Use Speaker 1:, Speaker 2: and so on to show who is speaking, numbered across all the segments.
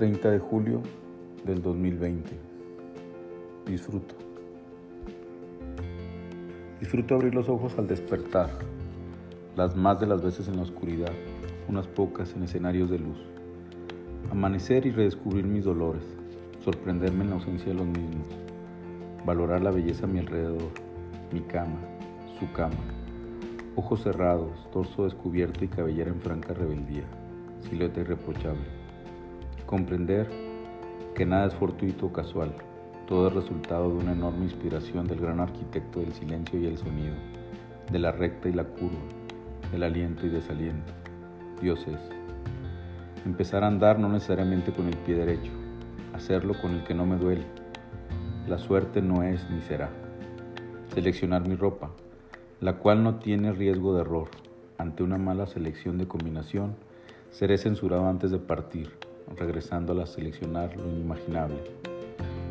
Speaker 1: 30 de julio del 2020. Disfruto. Disfruto abrir los ojos al despertar, las más de las veces en la oscuridad, unas pocas en escenarios de luz. Amanecer y redescubrir mis dolores, sorprenderme en la ausencia de los mismos, valorar la belleza a mi alrededor, mi cama, su cama, ojos cerrados, torso descubierto y cabellera en franca rebeldía, silueta irreprochable Comprender que nada es fortuito o casual, todo es resultado de una enorme inspiración del gran arquitecto del silencio y el sonido, de la recta y la curva, del aliento y desaliento. Dios es. Empezar a andar no necesariamente con el pie derecho, hacerlo con el que no me duele. La suerte no es ni será. Seleccionar mi ropa, la cual no tiene riesgo de error. Ante una mala selección de combinación, seré censurado antes de partir regresando a seleccionar lo inimaginable.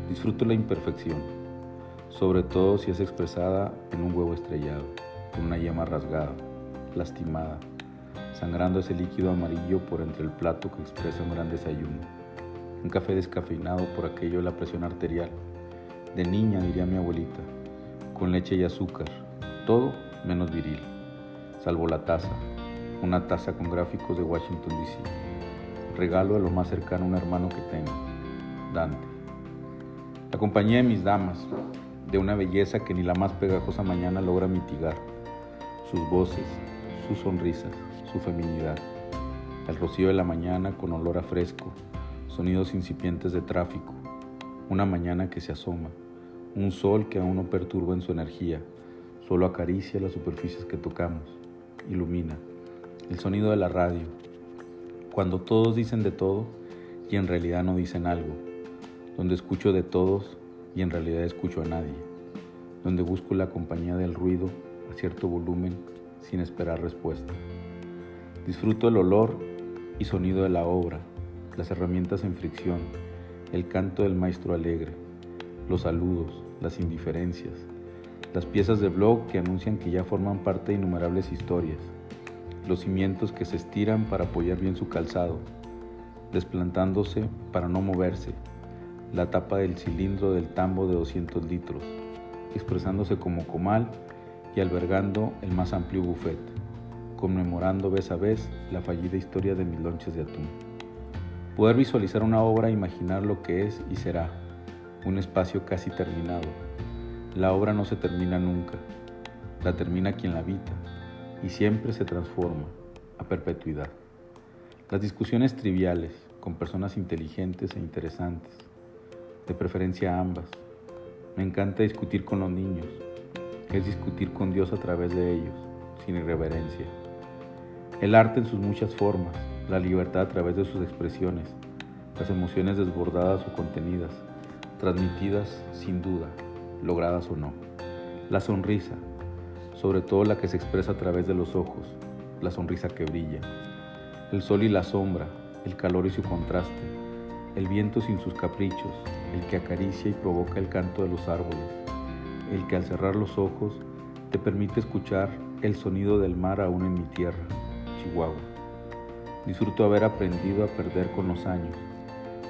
Speaker 1: Disfruto la imperfección, sobre todo si es expresada en un huevo estrellado, con una yema rasgada, lastimada, sangrando ese líquido amarillo por entre el plato que expresa un gran desayuno. Un café descafeinado por aquello de la presión arterial. De niña, diría mi abuelita, con leche y azúcar, todo menos viril, salvo la taza, una taza con gráficos de Washington, D.C regalo a lo más cercano a un hermano que tengo, Dante. La compañía de mis damas, de una belleza que ni la más pegajosa mañana logra mitigar, sus voces, sus sonrisas, su feminidad, el rocío de la mañana con olor a fresco, sonidos incipientes de tráfico, una mañana que se asoma, un sol que aún no perturba en su energía, solo acaricia las superficies que tocamos, ilumina, el sonido de la radio, cuando todos dicen de todo y en realidad no dicen algo, donde escucho de todos y en realidad escucho a nadie, donde busco la compañía del ruido a cierto volumen sin esperar respuesta. Disfruto el olor y sonido de la obra, las herramientas en fricción, el canto del maestro alegre, los saludos, las indiferencias, las piezas de blog que anuncian que ya forman parte de innumerables historias, los cimientos que se estiran para apoyar bien su calzado, desplantándose para no moverse, la tapa del cilindro del tambo de 200 litros, expresándose como comal y albergando el más amplio buffet, conmemorando vez a vez la fallida historia de mis lonches de atún. Poder visualizar una obra e imaginar lo que es y será, un espacio casi terminado. La obra no se termina nunca, la termina quien la habita, y siempre se transforma a perpetuidad. Las discusiones triviales con personas inteligentes e interesantes, de preferencia ambas. Me encanta discutir con los niños, es discutir con Dios a través de ellos, sin irreverencia. El arte en sus muchas formas, la libertad a través de sus expresiones, las emociones desbordadas o contenidas, transmitidas sin duda, logradas o no. La sonrisa, sobre todo la que se expresa a través de los ojos, la sonrisa que brilla, el sol y la sombra, el calor y su contraste, el viento sin sus caprichos, el que acaricia y provoca el canto de los árboles, el que al cerrar los ojos te permite escuchar el sonido del mar aún en mi tierra, Chihuahua. Disfruto haber aprendido a perder con los años.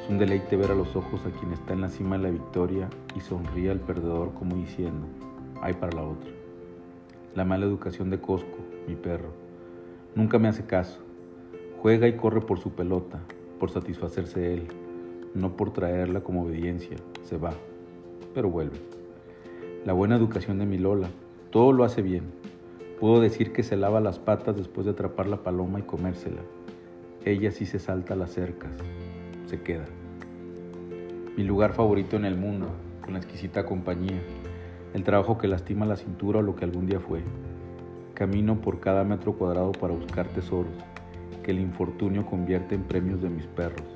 Speaker 1: Es un deleite ver a los ojos a quien está en la cima de la victoria y sonríe al perdedor como diciendo, hay para la otra. La mala educación de Cosco, mi perro. Nunca me hace caso. Juega y corre por su pelota, por satisfacerse él, no por traerla como obediencia. Se va, pero vuelve. La buena educación de mi Lola, todo lo hace bien. Puedo decir que se lava las patas después de atrapar la paloma y comérsela. Ella sí se salta las cercas, se queda. Mi lugar favorito en el mundo, con la exquisita compañía el trabajo que lastima la cintura o lo que algún día fue. Camino por cada metro cuadrado para buscar tesoros, que el infortunio convierte en premios de mis perros,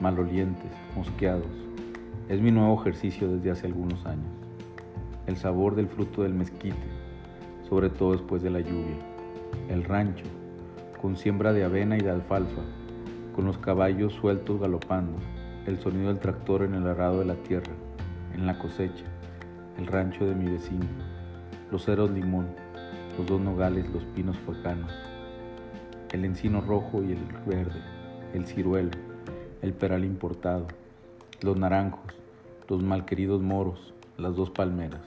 Speaker 1: malolientes, mosqueados. Es mi nuevo ejercicio desde hace algunos años. El sabor del fruto del mezquite, sobre todo después de la lluvia. El rancho, con siembra de avena y de alfalfa, con los caballos sueltos galopando, el sonido del tractor en el arado de la tierra, en la cosecha, el rancho de mi vecino, los ceros limón, los dos nogales, los pinos focanos, el encino rojo y el verde, el ciruelo, el peral importado, los naranjos, los malqueridos moros, las dos palmeras,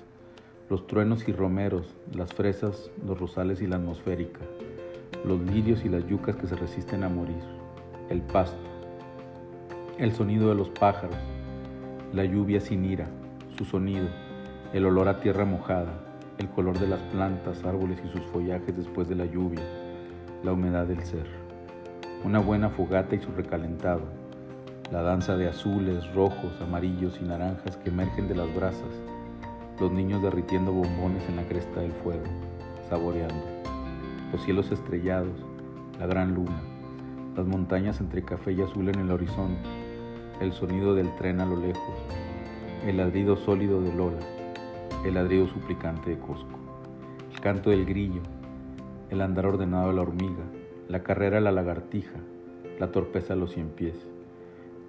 Speaker 1: los truenos y romeros, las fresas, los rosales y la atmosférica, los lirios y las yucas que se resisten a morir, el pasto, el sonido de los pájaros, la lluvia sin ira, su sonido, el olor a tierra mojada, el color de las plantas, árboles y sus follajes después de la lluvia, la humedad del ser. Una buena fogata y su recalentado, la danza de azules, rojos, amarillos y naranjas que emergen de las brasas, los niños derritiendo bombones en la cresta del fuego, saboreando, los cielos estrellados, la gran luna, las montañas entre café y azul en el horizonte, el sonido del tren a lo lejos, el ladrido sólido de Lola, el ladrido suplicante de Cosco, el canto del grillo, el andar ordenado de la hormiga, la carrera de la lagartija, la torpeza de los cien pies,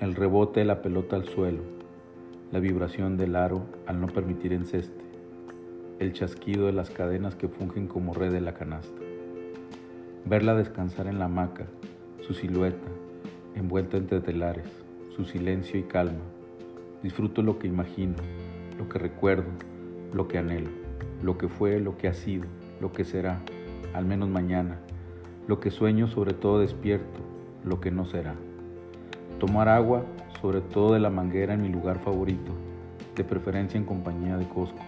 Speaker 1: el rebote de la pelota al suelo, la vibración del aro al no permitir enceste, el chasquido de las cadenas que fungen como red de la canasta, verla descansar en la hamaca, su silueta, envuelta entre telares, su silencio y calma. Disfruto lo que imagino, lo que recuerdo, lo que anhelo, lo que fue, lo que ha sido, lo que será, al menos mañana, lo que sueño sobre todo despierto, lo que no será. Tomar agua, sobre todo de la manguera en mi lugar favorito, de preferencia en compañía de Cosco.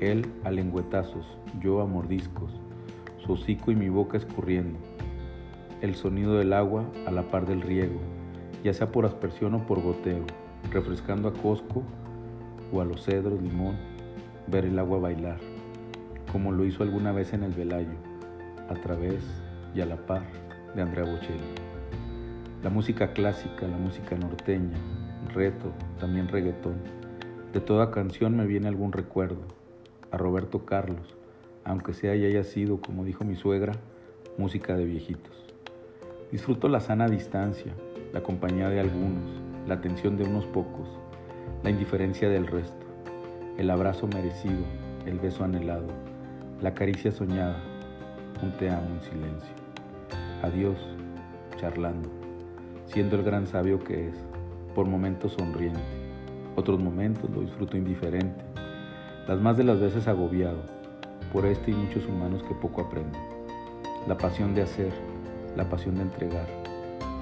Speaker 1: Él a lengüetazos, yo a mordiscos, su hocico y mi boca escurriendo. El sonido del agua a la par del riego, ya sea por aspersión o por goteo, refrescando a Cosco o a los cedros, limón, ver el agua bailar, como lo hizo alguna vez en el Velayo, a través y a la par de Andrea Bocelli. La música clásica, la música norteña, reto, también reggaetón. De toda canción me viene algún recuerdo, a Roberto Carlos, aunque sea y haya sido, como dijo mi suegra, música de viejitos. Disfruto la sana distancia, la compañía de algunos, la atención de unos pocos, la indiferencia del resto, el abrazo merecido, el beso anhelado, la caricia soñada, un te amo en silencio. Adiós, charlando, siendo el gran sabio que es, por momentos sonriente, otros momentos lo disfruto indiferente, las más de las veces agobiado por este y muchos humanos que poco aprenden. La pasión de hacer, la pasión de entregar,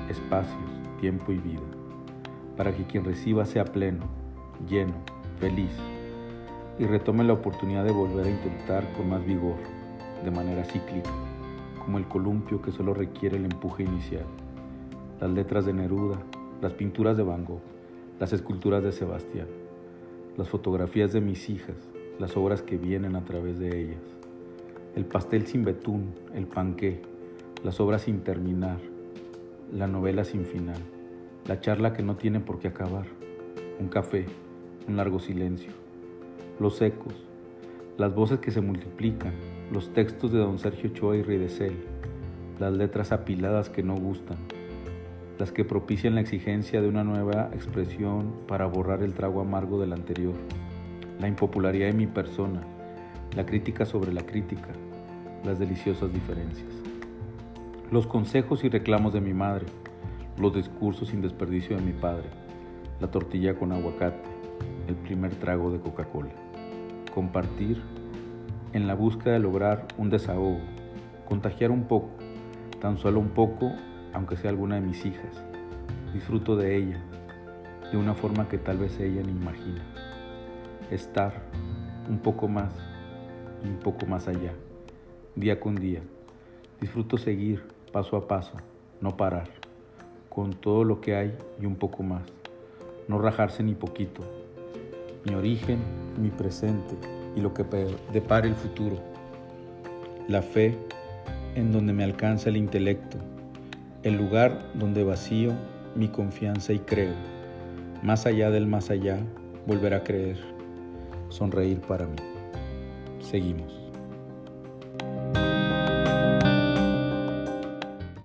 Speaker 1: espacios, tiempo y vida, para que quien reciba sea pleno, lleno, feliz, y retome la oportunidad de volver a intentar con más vigor, de manera cíclica, como el columpio que solo requiere el empuje inicial, las letras de Neruda, las pinturas de Van Gogh, las esculturas de Sebastián, las fotografías de mis hijas, las obras que vienen a través de ellas, el pastel sin betún, el panqué, las obras sin terminar, la novela sin final, la charla que no tiene por qué acabar, un café, un largo silencio, los ecos, las voces que se multiplican, los textos de don Sergio Ochoa y Ridecel, las letras apiladas que no gustan, las que propician la exigencia de una nueva expresión para borrar el trago amargo del anterior, la impopularidad de mi persona, la crítica sobre la crítica, las deliciosas diferencias los consejos y reclamos de mi madre, los discursos sin desperdicio de mi padre, la tortilla con aguacate, el primer trago de Coca-Cola. Compartir en la búsqueda de lograr un desahogo, contagiar un poco, tan solo un poco, aunque sea alguna de mis hijas. Disfruto de ella, de una forma que tal vez ella ni imagina. Estar un poco más un poco más allá, día con día. Disfruto seguir paso a paso, no parar, con todo lo que hay y un poco más, no rajarse ni poquito, mi origen, mi presente y lo que depara el futuro, la fe en donde me alcanza el intelecto, el lugar donde vacío mi confianza y creo, más allá del más allá, volver a creer, sonreír para mí. Seguimos.